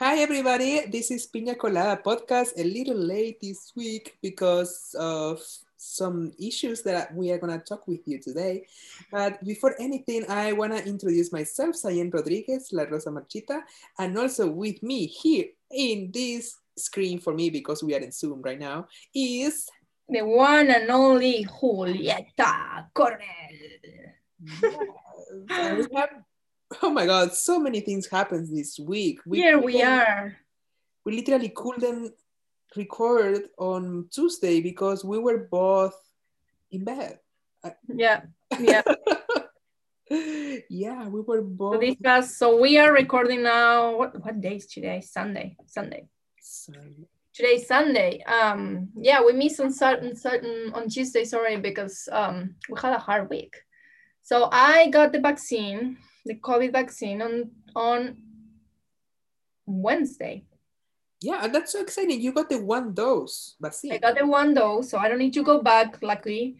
Hi, everybody. This is Piña Colada podcast. A little late this week because of some issues that we are going to talk with you today. But before anything, I want to introduce myself, Sayen Rodriguez, La Rosa Marchita, and also with me here in this screen for me because we are in Zoom right now is the one and only Julieta Coronel. Yes. we have oh my god, so many things happened this week. We Here we are. We literally couldn't record on Tuesday because we were both in bed. Yeah, yeah. yeah, we were both. So, discuss, so we are recording now. What what day is today? Sunday. Sunday. Sunday. Today's Sunday. Um, yeah, we missed on certain certain on Tuesday. Sorry, because um we had a hard week. So I got the vaccine the COVID vaccine on on Wednesday. Yeah, and that's so exciting. You got the one dose vaccine. I got the one dose, so I don't need to go back, luckily.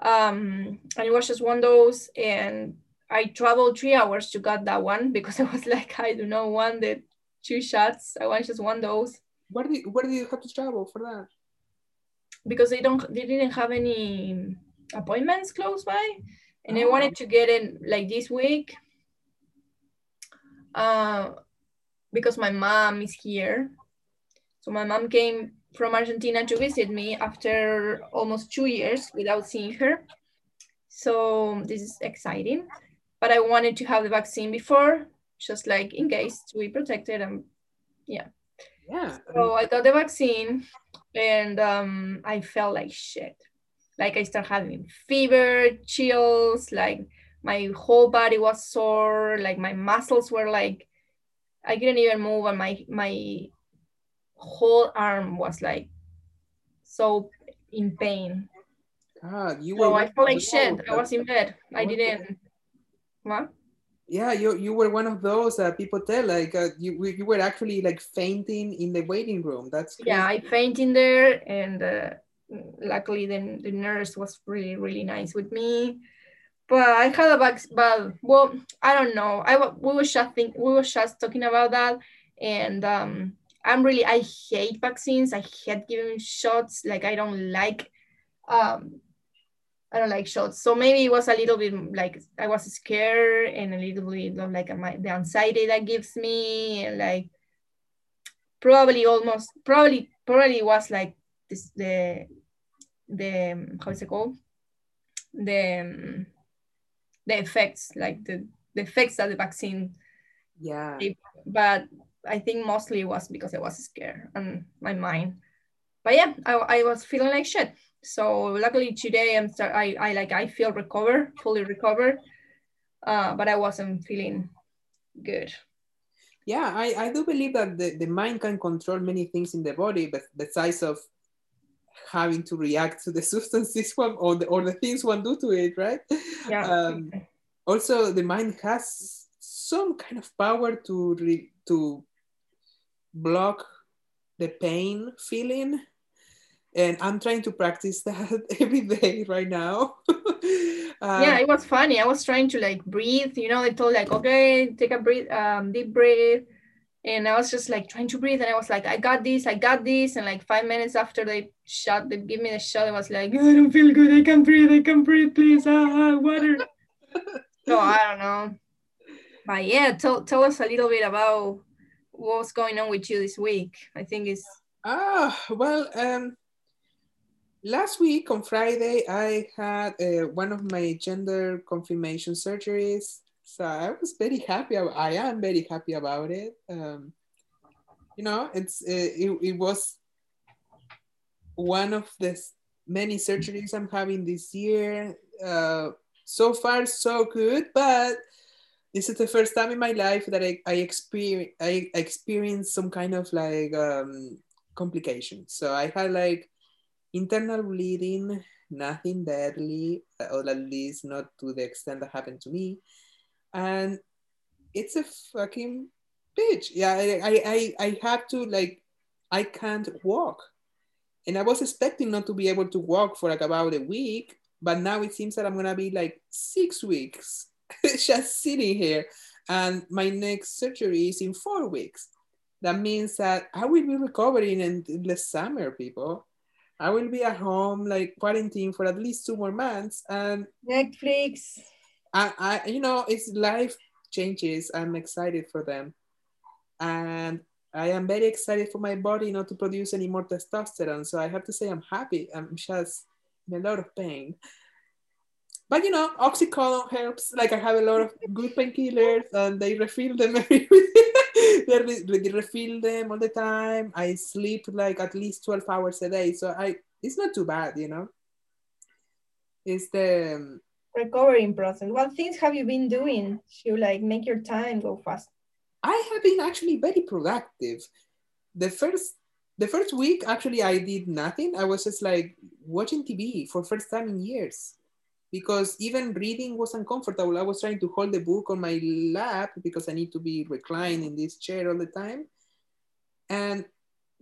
Um, and it was just one dose, and I traveled three hours to get that one because I was like, I do not want the two shots. I want just one dose. Where you where do you have to travel for that? Because they don't they didn't have any appointments close by and I wanted to get in like this week uh, because my mom is here. So my mom came from Argentina to visit me after almost two years without seeing her. So this is exciting. But I wanted to have the vaccine before, just like in case to be protected and yeah. Yeah. So I got the vaccine and um, I felt like shit like I started having fever, chills, like my whole body was sore, like my muscles were like I couldn't even move and my my whole arm was like so in pain. God, you so were I felt like shit. I was in bed. I didn't what? Yeah, you you were one of those uh, people tell like uh, you you were actually like fainting in the waiting room. That's crazy. yeah. I fainted in there, and uh, luckily the, the nurse was really really nice with me. But i had a back but well i don't know. I we were just think we were just talking about that. And um i'm really i hate vaccines. I hate giving shots. Like i don't like um I don't like shots. So maybe it was a little bit like I was scared and a little bit of like my, the anxiety that gives me. And like probably almost probably probably was like this, the the how is it called? The the effects like the the effects that the vaccine yeah. gave. but i think mostly it was because i was scared and my mind. But yeah i, I was feeling like shit. So luckily today i'm start i, I like i feel recovered fully recovered. Uh, but i wasn't feeling good. Yeah i, I do believe that the, the mind can control many things in the body but the size of having to react to the substances one or the, or the things one do to it, right? Yeah. Um, also, the mind has some kind of power to re, to block the pain feeling, and I'm trying to practice that every day right now. um, yeah, it was funny. I was trying to like breathe. You know, they told like, okay, take a breath, um, deep breath and I was just like trying to breathe, and I was like, I got this, I got this, and like five minutes after they shot, they give me the shot, I was like, I don't feel good, I can't breathe, I can't breathe, please, ah, ah water. so I don't know, but yeah, tell tell us a little bit about what's going on with you this week. I think it's ah well, um, last week on Friday I had uh, one of my gender confirmation surgeries so I was very happy. I am very happy about it. Um, you know, it's it, it, it was one of the many surgeries I'm having this year. Uh, so far, so good, but this is the first time in my life that I, I experience I experienced some kind of like um, complications. So I had like internal bleeding, nothing deadly, or at least not to the extent that happened to me and it's a fucking bitch. Yeah, I, I, I, have to like, I can't walk, and I was expecting not to be able to walk for like about a week, but now it seems that I'm gonna be like six weeks just sitting here, and my next surgery is in four weeks. that means that I will be recovering in the summer, people. I will be at home, like quarantine for at least two more months, and Netflix. I, I you know, it's life changes. I'm excited for them, and I am very excited for my body not to produce any more testosterone. So I have to say I'm happy. I'm just in a lot of pain. But you know, oxycodone helps. Like I have a lot of good painkillers, and they refill them they, they refill them all the time. I sleep like at least 12 hours a day. So I it's not too bad, you know. It's the recovering process. What things have you been doing to like make your time go fast? I have been actually very productive. The first the first week actually I did nothing. I was just like watching TV for first time in years because even reading was uncomfortable. I was trying to hold the book on my lap because I need to be reclined in this chair all the time. And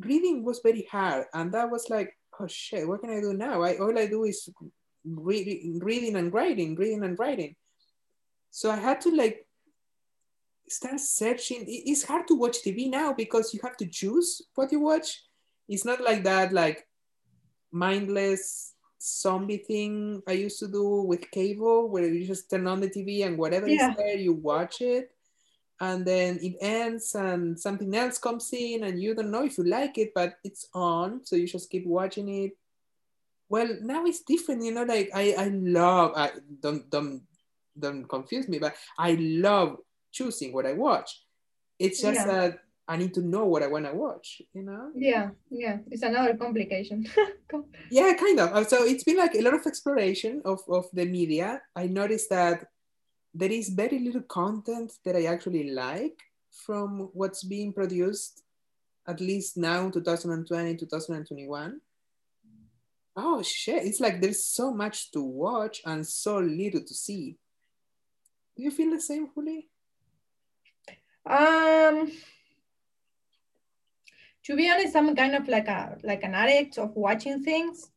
reading was very hard. And that was like, oh shit, what can I do now? I, all I do is reading, reading and writing, reading and writing. So I had to like start searching. It's hard to watch TV now because you have to choose what you watch. It's not like that, like mindless zombie thing I used to do with cable, where you just turn on the TV and whatever yeah. is there, you watch it. And then it ends and something else comes in and you don't know if you like it, but it's on. So you just keep watching it. Well, now it's different, you know, like I, I love, I, don't, don't, don't confuse me, but I love choosing what I watch. It's just yeah. that I need to know what I want to watch, you know? Yeah, yeah. It's another complication. yeah, kind of. So it's been like a lot of exploration of, of the media. I noticed that there is very little content that I actually like from what's being produced, at least now, 2020, 2021. Oh shit, it's like there's so much to watch and so little to see. Do you feel the same, Juli? Um, to be honest, I'm kind of like a like an addict of watching things.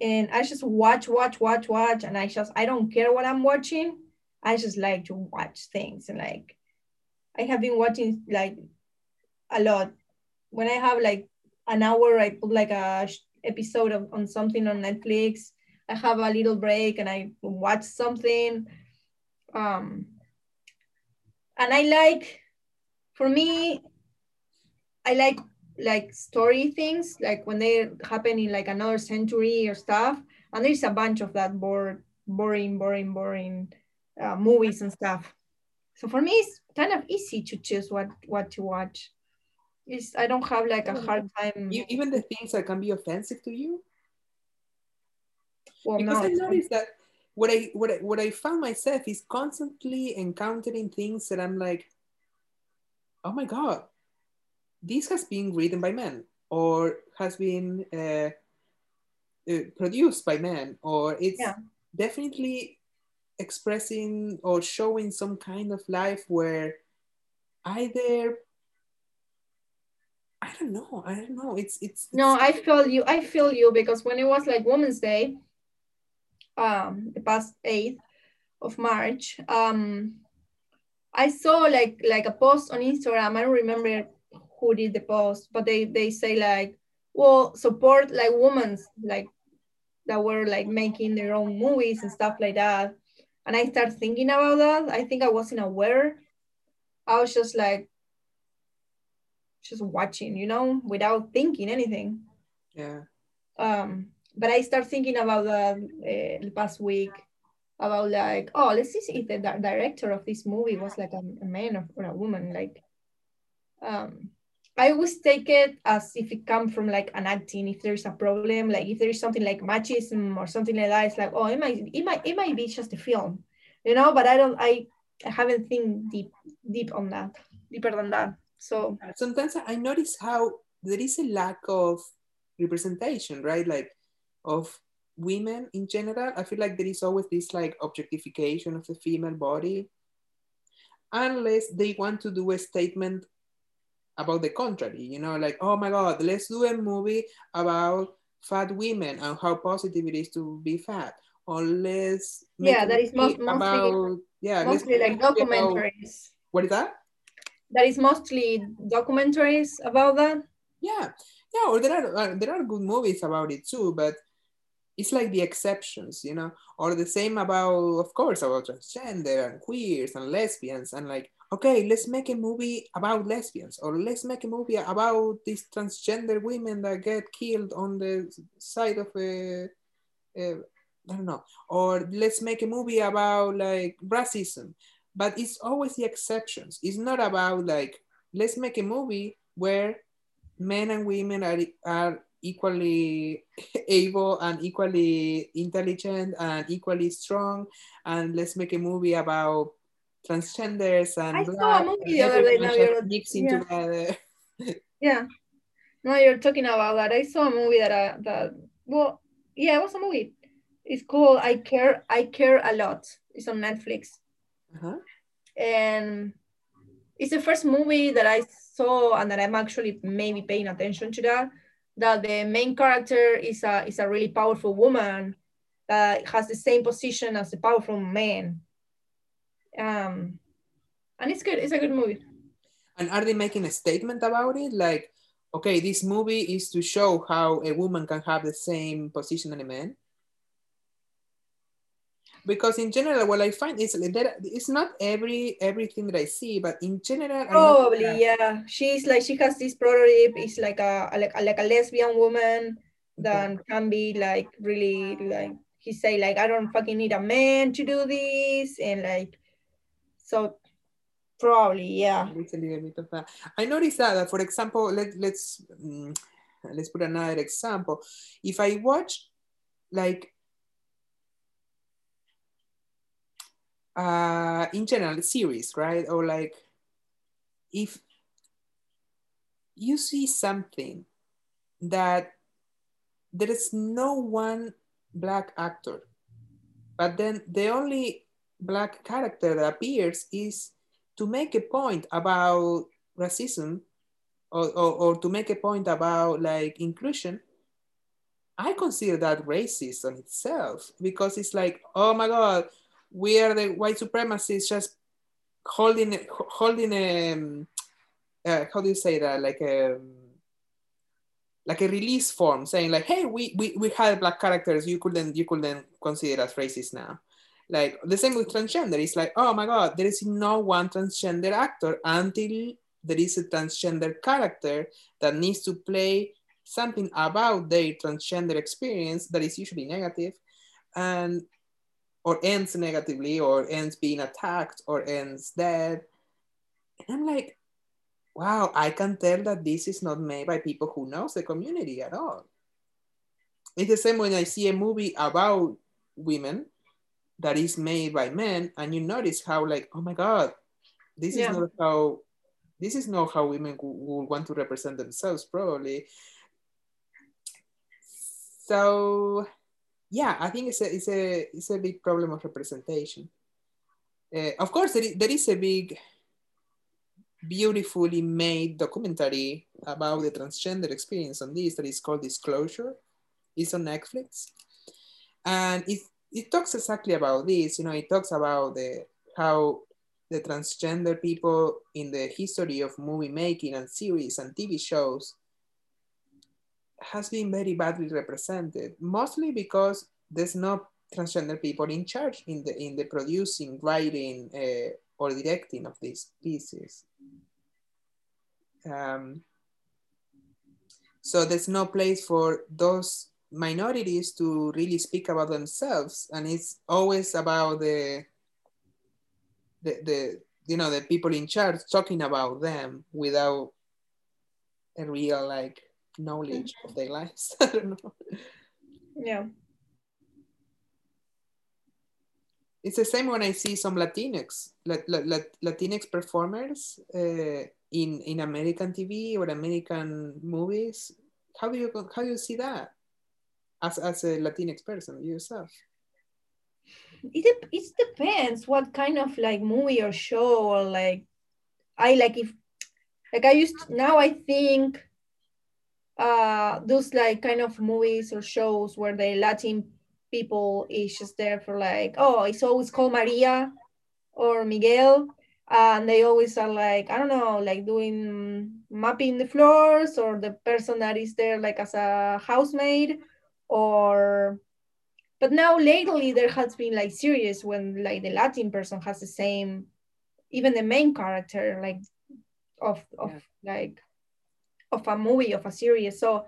And I just watch, watch, watch, watch. And I just I don't care what I'm watching. I just like to watch things. And like I have been watching like a lot. When I have like an hour, I put like a episode of on something on Netflix. I have a little break and I watch something. Um, and I like, for me, I like like story things, like when they happen in like another century or stuff. And there's a bunch of that bored, boring, boring, boring uh, movies and stuff. So for me, it's kind of easy to choose what what to watch. It's, I don't have like a hard time. You, even the things that can be offensive to you. Well, because no, I noticed that what I what I, what I found myself is constantly encountering things that I'm like, oh my god, this has been written by men or has been uh, uh, produced by men or it's yeah. definitely expressing or showing some kind of life where either I don't know. I don't know. It's, it's, it's no. I feel you. I feel you because when it was like Women's Day, um, the past eighth of March, um, I saw like like a post on Instagram. I don't remember who did the post, but they they say like, well, support like women like that were like making their own movies and stuff like that. And I started thinking about that. I think I wasn't aware. I was just like just watching, you know, without thinking anything. Yeah. Um, but I start thinking about that uh, the past week about like, oh, let's see if the director of this movie was like a, a man or a woman. Like, um, I always take it as if it comes from like an acting. If there's a problem, like if there's something like machismo or something like that, it's like, oh, it might, it might, it might be just a film, you know. But I don't, I, I haven't think deep, deep on that, deeper than that. So sometimes I notice how there is a lack of representation, right? Like of women in general. I feel like there is always this like objectification of the female body, unless they want to do a statement about the contrary, you know, like, oh my God, let's do a movie about fat women and how positive it is to be fat. Or let's yeah, that is most, mostly about yeah, mostly like documentaries. About, what is that? That is mostly documentaries about that. Yeah, yeah, or there are uh, there are good movies about it too, but it's like the exceptions, you know, or the same about, of course, about transgender and queers and lesbians, and like, okay, let's make a movie about lesbians, or let's make a movie about these transgender women that get killed on the side of a, a I don't know, or let's make a movie about like racism, but it's always the exceptions. It's not about like, let's make a movie where men and women are, are equally able and equally intelligent and equally strong and let's make a movie about transgenders and I saw a movie the other day now you're mixing yeah. together yeah. No you're talking about that. I saw a movie that uh, that well yeah it was a movie. It's called I care I care a lot. It's on Netflix uh-huh. and it's the first movie that I saw and that I'm actually maybe paying attention to that that the main character is a is a really powerful woman that has the same position as a powerful man. Um, and it's good. It's a good movie. And are they making a statement about it? Like, okay, this movie is to show how a woman can have the same position as a man because in general what i find is that it's not every everything that i see but in general probably yeah. She's like she has this prototype is like a, like, a like a lesbian woman that can be like really like he say like i don't fucking need a man to do this and like so probably yeah. It's a little bit of that. I noticed that, that for example let, let's um, let's put another example. If i watch like uh, in general series, right? Or like if you see something that there is no one black actor, but then the only black character that appears is to make a point about racism or, or, or to make a point about like inclusion, I consider that racist on itself because it's like, oh my God, we are the white supremacists just holding holding a um, uh, how do you say that? Like a um, like a release form saying like hey we, we we had black characters. You couldn't you couldn't consider as racist now. Like the same with transgender. It's like oh my god there is no one transgender actor until there is a transgender character that needs to play something about their transgender experience that is usually negative. And or ends negatively or ends being attacked or ends dead. And I'm like, wow, I can tell that this is not made by people who knows the community at all. It's the same when I see a movie about women that is made by men and you notice how like, oh my God, this yeah. is not how this is not how women would want to represent themselves probably. So yeah, I think it's a it's a it's a big problem of representation. Uh, of course, there is, there is a big, beautifully made documentary about the transgender experience on this that is called Disclosure. It's on Netflix, and it it talks exactly about this. You know, it talks about the how the transgender people in the history of movie making and series and TV shows has been very badly represented, mostly because there's no transgender people in charge in the in the producing, writing, uh, or directing of these pieces. Um, so there's no place for those minorities to really speak about themselves, and it's always about the the, the you know the people in charge talking about them without a real like knowledge of their lives. I don't know. Yeah. It's the same when I see some Latinx, Latinx performers uh, in in American TV or American movies. How do you how do you see that as as a Latinx person yourself? It it depends what kind of like movie or show or like I like if like I used to, now I think uh those like kind of movies or shows where the Latin people is just there for like, oh, it's always called Maria or Miguel. and they always are like i don't know like doing mapping the floors or the person that is there like as a housemaid or but now lately there has been like series when like the latin person has the same even the main character like of of yeah. like of a movie of a series. So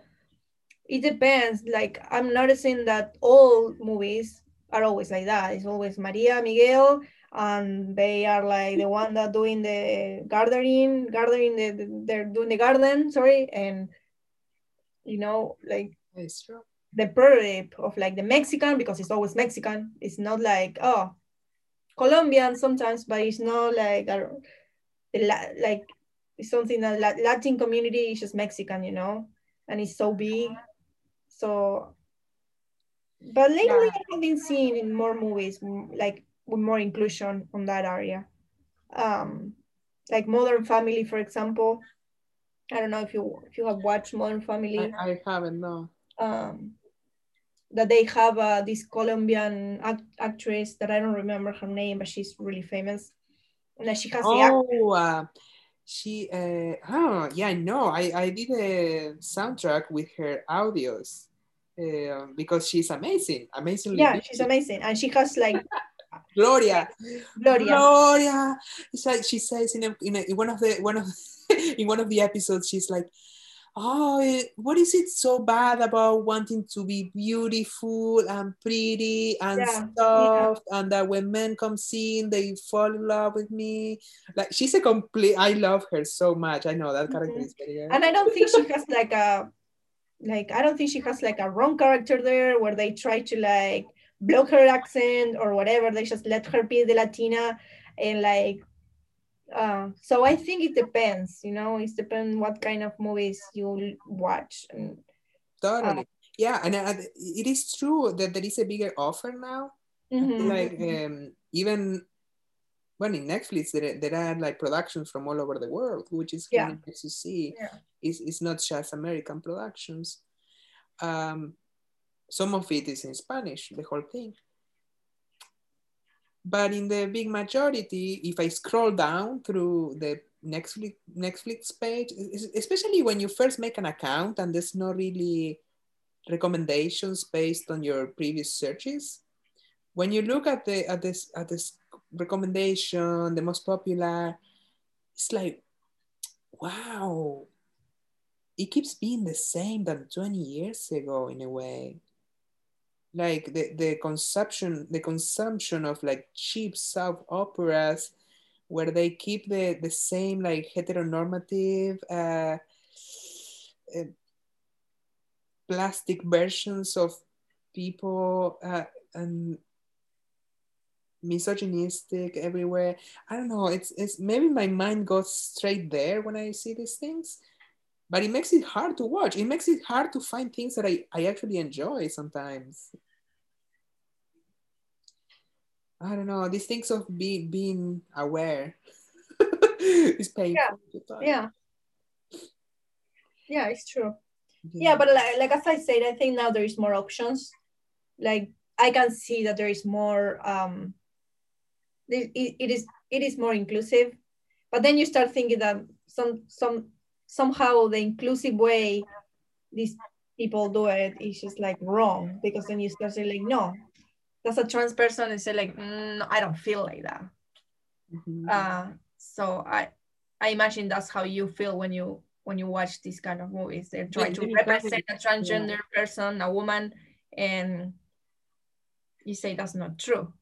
it depends. Like i'm noticing that all movies are always like that. It's always maria miguel and they are like the one that doing the gardening gardening the, the, they're doing the garden sorry and you know like it's true. the prototype of like the mexican because it's always mexican. It's not like oh colombian sometimes but it's not like a, like it's something that latin community is just mexican you know and it's so big so but lately yeah. i've been seeing in more movies like with more inclusion on that area. Um, like Modern Family, for example. I don't know if you if you have watched Modern Family. I, I haven't, no. Um, that they have uh, this Colombian act actress that I don't remember her name, but she's really famous. And that she has oh, uh, she uh, oh yeah, no, I I did a soundtrack with her audios. Uh, because she's amazing, amazingly. Yeah, she's amazing, and she has like Gloria. Gloria. Gloria. It's like she says in, a, in, a, in one of the one of in one of the episodes, she's like, "Oh, what is it so bad about wanting to be beautiful and pretty and yeah. stuff, yeah. and that when men come in, they fall in love with me." Like she's a complete. I love her so much. I know that character mm-hmm. is very. Good. And I don't think she has like a like I don't think she has like a wrong character there where they try to like block her accent or whatever. They just let her be the Latina and like. Uh, so I think it depends, you know, it depends what kind of movies you watch. And, totally. Uh, yeah, and uh, it is true that there is a bigger offer now. Mm-hmm. Like um, even when in Netflix there, there are like productions from all over the world, which is yeah. nice to see. Yeah. It's, it's not just American productions. Um, some of it is in Spanish, the whole thing. But in the big majority, if I scroll down through the Netflix, Netflix page, especially when you first make an account and there's no really recommendations based on your previous searches, when you look at the at this at this recommendation, the most popular, it's like, wow, it keeps being the same than 20 years ago in a way like the, the consumption the consumption of like cheap soap operas where they keep the, the same like heteronormative uh, uh, plastic versions of people uh, and misogynistic everywhere. I don't know. It's, it's maybe my mind goes straight there when i see these things but it makes it hard to watch it makes it hard to find things that i, I actually enjoy sometimes I don't know, these things of be, being aware is painful. Yeah. yeah. Yeah, it's true. Yeah. yeah, but like, like as I said, I think now there is more options. Like I can see that there is more um it, it is it is more inclusive. But then you start thinking that some some somehow the inclusive way these people do it is just like wrong because then you start saying like no that's a trans person and say like mm, i don't feel like that mm-hmm. uh, so i i imagine that's how you feel when you when you watch these kind of movies they're trying yeah, to represent a transgender yeah. person a woman and you say that's not true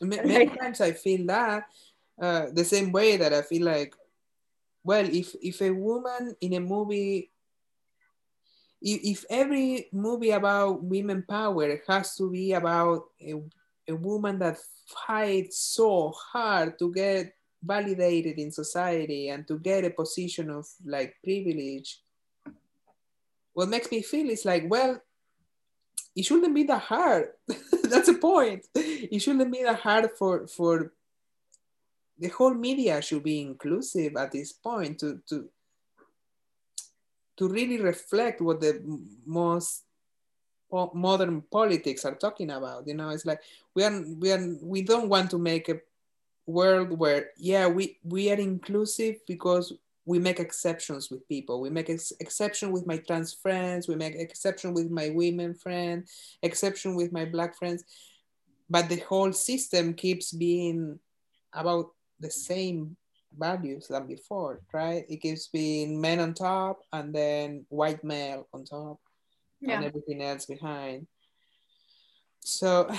many times i feel that uh, the same way that i feel like well if if a woman in a movie if every movie about women power has to be about a, a woman that fights so hard to get validated in society and to get a position of like privilege what makes me feel is like well it shouldn't be that hard. That's the point. It shouldn't be that hard for for the whole media should be inclusive at this point to to to really reflect what the most modern politics are talking about you know? It's like we are we are we don't want to make a world where yeah we we are inclusive because we make exceptions with people. We make ex- exception with my trans friends we make exception with my women friend exception with my black friends. But the whole system keeps being about the same values than before right? It keeps being men on top and then white male on top Yeah. and everything else behind. So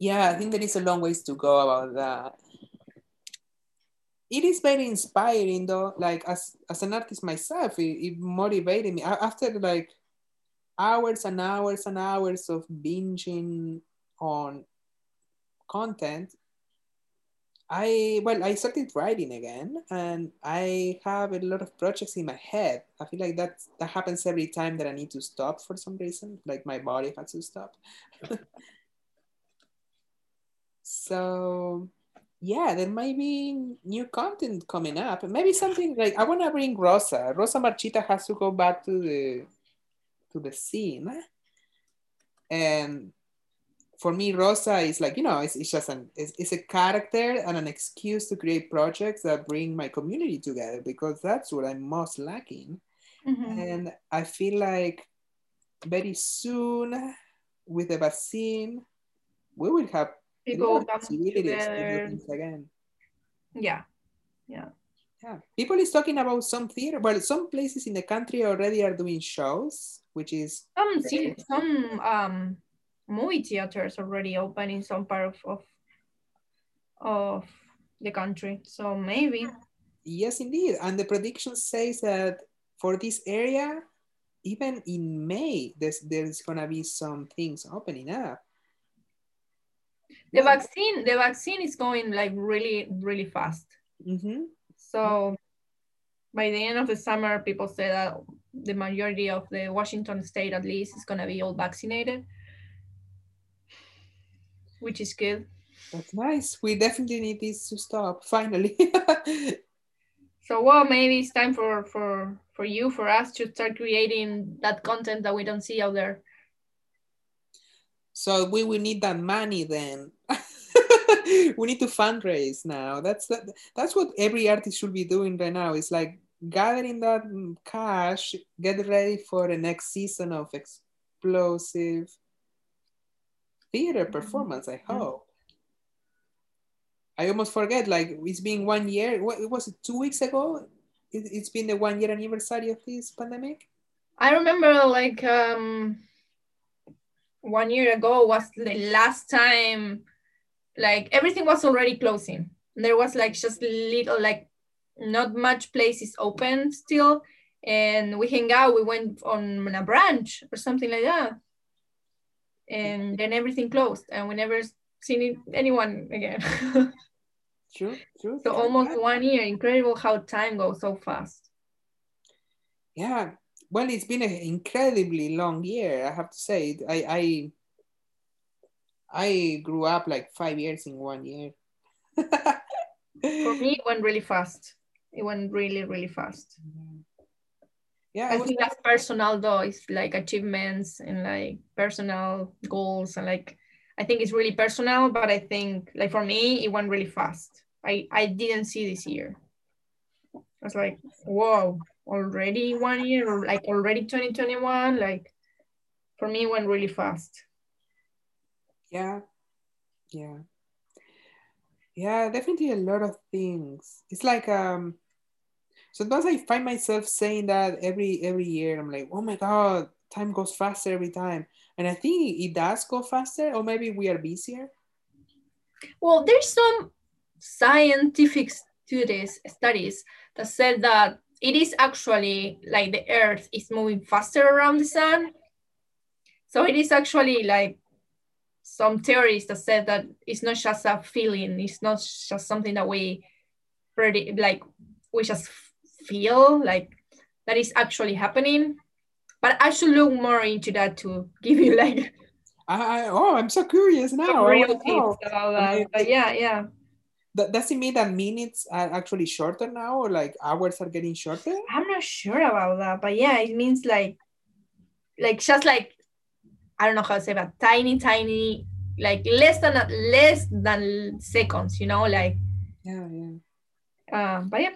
yeah i think there is a long ways to go about that. It is very inspiring though like as as an artist myself it, it motivated me. After like hours and hours and hours of binging on content i well i started writing again and i have a lot of projects in my head i feel like that that happens every time that i need to stop for some reason like my body has to stop so yeah, there might be new content coming up. Maybe something like I want to bring Rosa. Rosa Marchita has to go back to the to the scene, and for me, Rosa is like you know, it's, it's just an it's, it's a character and an excuse to create projects that bring my community together because that's what I'm most lacking. Mhm. And I feel like very soon with the vaccine, we will have People possibilities to do things again. Yeah. Yeah, Yeah. people is talking about some theater. Well, some places in the country already are doing shows, which is Some some um movie theaters already open in some part of, of of the country. So maybe. yes, indeed. And the prediction says that for this area, even in May, there's there's gonna be some things opening up. The vaccine the vaccine is going like really, really fast. hmm So by the end of the summer, people say that the majority of the Washington state, at least, is going to be all vaccinated, which is good. That's nice. We definitely need this to stop finally. So, well, maybe it's time for for for you, for us, to start creating that content that we don't see out there. so we will need that money then. we need to fundraise now. That's that, that's what every artist should be doing right now. It's like gathering that cash, get ready for the next season of explosive theater performance. I hope. I almost forget. Like it's been one year. What was it? Two weeks ago. It, it's been the one year anniversary of this pandemic. I remember like um one year ago was the last time like everything was already closing. There was like just little like not much places open still and we hang out we went on a branch or something like that Mm-hmm. and then everything closed and we never seen it- anyone again True. True. so almost one year incredible how time goes so fast Yeah. Well, it's been an incredibly long year. I have to say. I I I grew up like five years in one year. for me it went really fast it went really really fast Yeah. I I think that's personal though. It's like achievements and like personal goals and like I think it's really personal, but I think like for me it went really fast. I I didn't see this year. I was like, whoa, already one year or like already 2021. Like for me it went really fast. yeah. Yeah. Yeah, definitely a lot of things. It's like um sometimes I find myself saying that every every year. I'm like, oh my god, time goes faster every time. And I think it does go faster, or maybe we are busier. Well, there's some scientific studies studies that said that it is actually like the Earth is moving faster around the sun. So it is actually like some theories that said that it's not just a feeling, it's not just something that we pretty like we just feel like that is actually happening. But I should look more into that to give you like I, I oh, I'm so curious now. real know. tips about that. But yeah, yeah. Does it mean that minutes are actually shorter now, or like hours are getting shorter? I'm not sure about that, but yeah, it means like, like just like, I don't know how to say, but tiny, tiny like less than less than seconds, you know, like Yeah, yeah. Um, but yeah,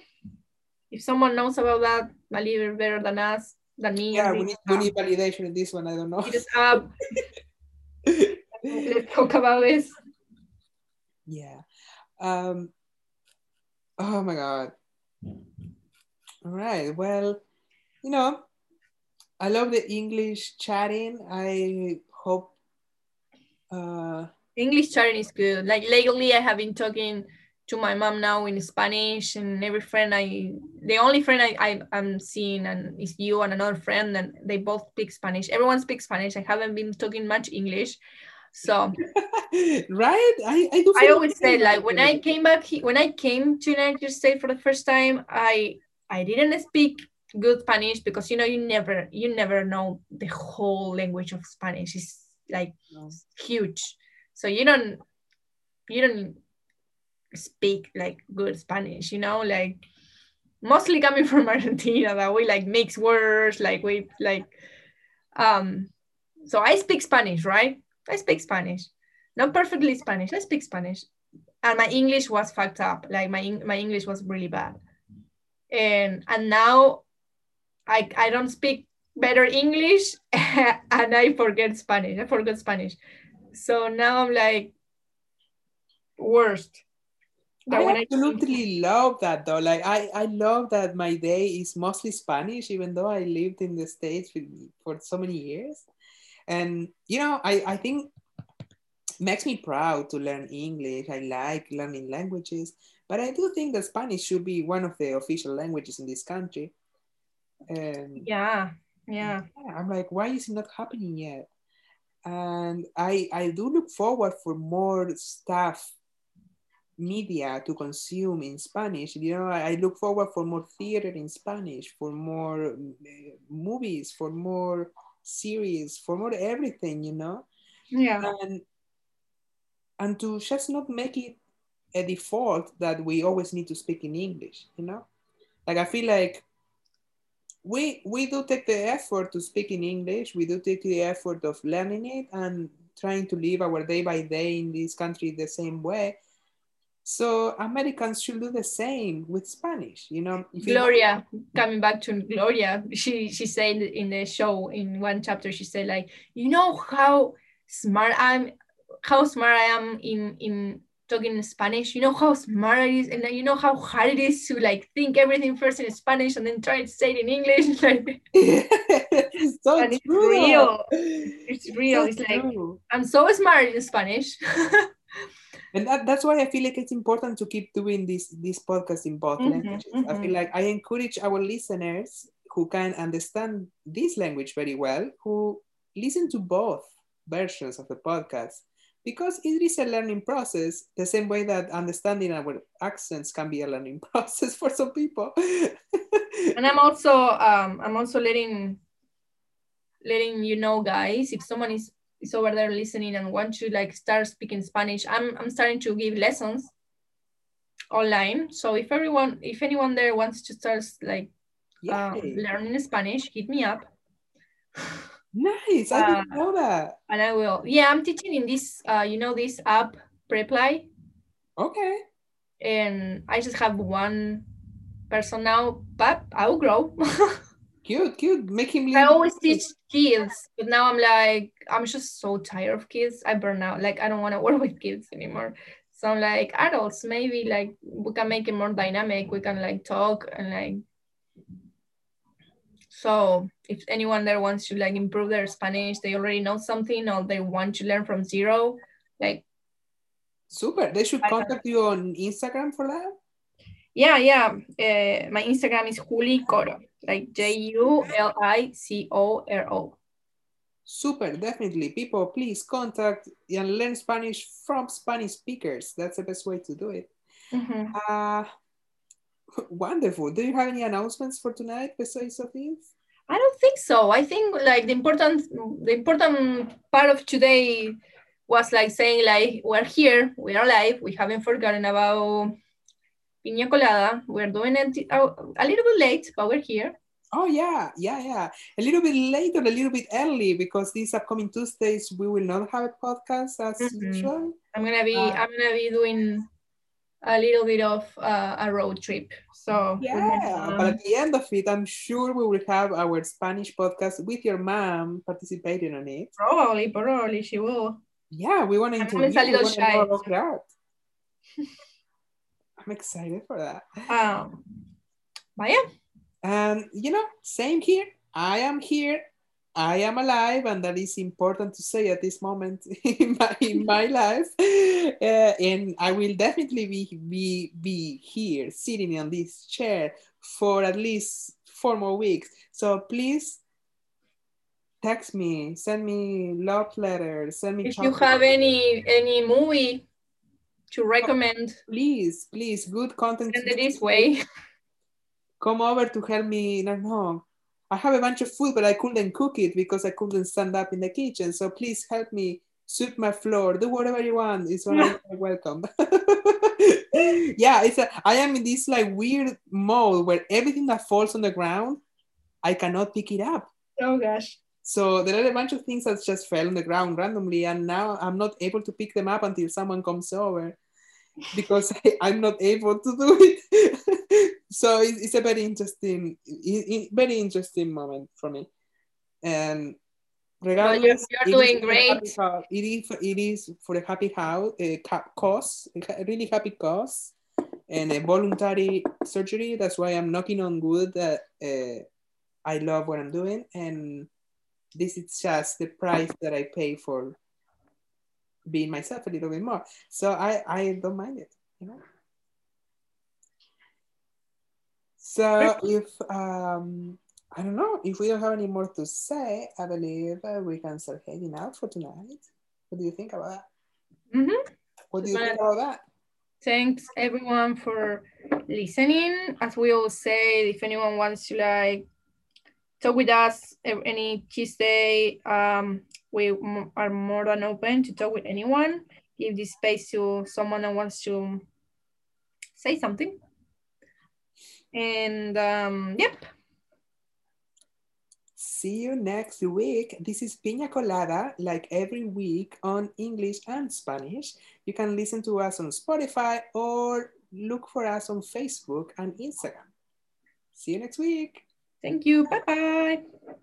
if someone knows about that a little better than us, than me, Yeah, we need, we need validation in this one. I don't know. hit us up. Let's talk about this. Yeah. Um, oh my God. All right. Well, you know, I love the English chatting. I hope. Uh, English chatting is good. Like lately, I have been talking to my mom now in Spanish, and every friend I, the only friend I, I am seeing and is you and another friend, and they both speak Spanish. Everyone speaks Spanish. I haven't been talking much English, so right? I, I do. I always say like when I came back, he- when I came to United States for the first time, I I didn't speak good Spanish because you know you never you never know the whole language of Spanish. It's like No. huge so you don't you don't speak like good spanish you know? Like mostly coming from argentina that we like mix words like we like um so i speak spanish right? I speak spanish. Not perfectly spanish i speak spanish. And my english was fucked up. Like my my english was really bad. And and now i i don't speak better english and i forget spanish i forgot spanish. So now I'm like worst. That I when I- absolutely love that though. Like I, I love that my day is mostly Spanish, even though I lived in the States for, for so many years. And you know, I, I think makes me proud to learn English. I like learning languages, but I do think that Spanish should be one of the official languages in this country. And yeah, yeah, yeah, I'm like, why is it not happening yet? And I I do look forward for more stuff media to consume in Spanish. You know, I, I look forward for more theater in Spanish, for more uh, movies, for more series, for more everything. You know, yeah, and and to just not make it a default that we always need to speak in English. You know, like I feel like we we do take the effort to speak in English. We do take the effort of learning it and trying to live our day by day in this country the same way. So Americans should do the same with Spanish. You know, you- Gloria, coming back to Gloria, she she said in the show in one chapter, she said like, you know how smart I'm, how smart I am in in talking in Spanish. You know how smart it is, and then you know how hard it is to like think everything first in Spanish and then try to say it in English. Like it's so And it's true. real. It's real. so It's like. I'm so smart in Spanish. and that, that's why I feel like it's important to keep doing this this podcast in both Mhm, languages. I mhm. feel like I encourage our listeners who can understand this language very well, who listen to both versions of the podcast because it is a learning process the same way that understanding our accents can be a learning process for some people and I'm also um I'm also letting letting you know guys if someone is is over there listening and want to like start speaking Spanish. I'm I'm starting to give lessons online. So if everyone if anyone there wants to start like Yay. learning Spanish hit me up. Nice. I didn't uh, know that. and I will. Yeah I'm teaching in this uh you know this app Preply. Okay. And I just have one person now but I will grow cute cute make him I always teach kids, but now I'm like, I'm just so tired of kids. I burn out. Like, I don't want to work with kids anymore. So I'm like, adults, maybe like we can make it more dynamic. We can like talk and like. So if anyone there wants to like improve their Spanish, they already know something or they want to learn from zero, like, super they should contact you on instagram for that yeah, yeah. Uh, my Instagram is Juli Coro, like J U L I C O R O. Super, definitely. People, please contact and learn Spanish from Spanish speakers. That's the best way to do it. Mhm. Uh, wonderful. Do you have any announcements for tonight besides of this? I don't think so. I think like the important the important part of today was like saying like we're here, we are alive, we haven't forgotten about Piña Colada. We're doing it a, a little bit late, but we're here. Oh yeah, yeah, yeah. A little bit late later, a little bit early, because these upcoming Tuesdays we will not have a podcast as Mhm. usual. I'm gonna be Uh, I'm gonna be doing a little bit of uh, a road trip. So Yeah, but at the end of it, I'm sure we will have our Spanish podcast with your mom participating on it. probably probably she will. Yeah, we want to I'm a little shy. I'm excited for that. Um, but yeah, And you know, same here. I am here. I am alive, and that is important to say at this moment in my, in my life. Uh, and I will definitely be, be be here, sitting on this chair for at least four more weeks. So please text me, send me love letters, send me. if you have any any movie to recommend, please, please, good content. send it this way. come over to help me. No, no. I have a bunch of food, but I couldn't cook it because I couldn't stand up in the kitchen. So please help me sweep my floor. Do whatever you want. It's always welcome. yeah, it's a, I am in this like weird mode where everything that falls on the ground, I cannot pick it up. Oh gosh. So there are a bunch of things that just fell on the ground randomly, and now I'm not able to pick them up until someone comes over because I, I'm not able to do it. so it, it's a very interesting, i- i- very interesting moment for me. And regardless, you're it doing for a happy great. cau- It is, it is for a happy house, a ca- cause, a really happy cause, and a voluntary surgery. That's why I'm knocking on wood that uh, I love what I'm doing, and this is just the price that I pay for being myself a little bit more. So I I don't mind it, you know. So if um I don't know if we don't have any more to say, I believe uh, we can start heading out for tonight. What do you think about that? Mhm. What do you think about that? Thanks everyone for listening. As we all say, if anyone wants to like talk with us a- any Tuesday, um, we are more than open to talk with anyone. Give this space to someone that wants to say something. And um, yep, See you next week. This is Piña Colada, like every week on English and Spanish. You can listen to us on Spotify or look for us on Facebook and Instagram. See you next week. thank you. Bye bye.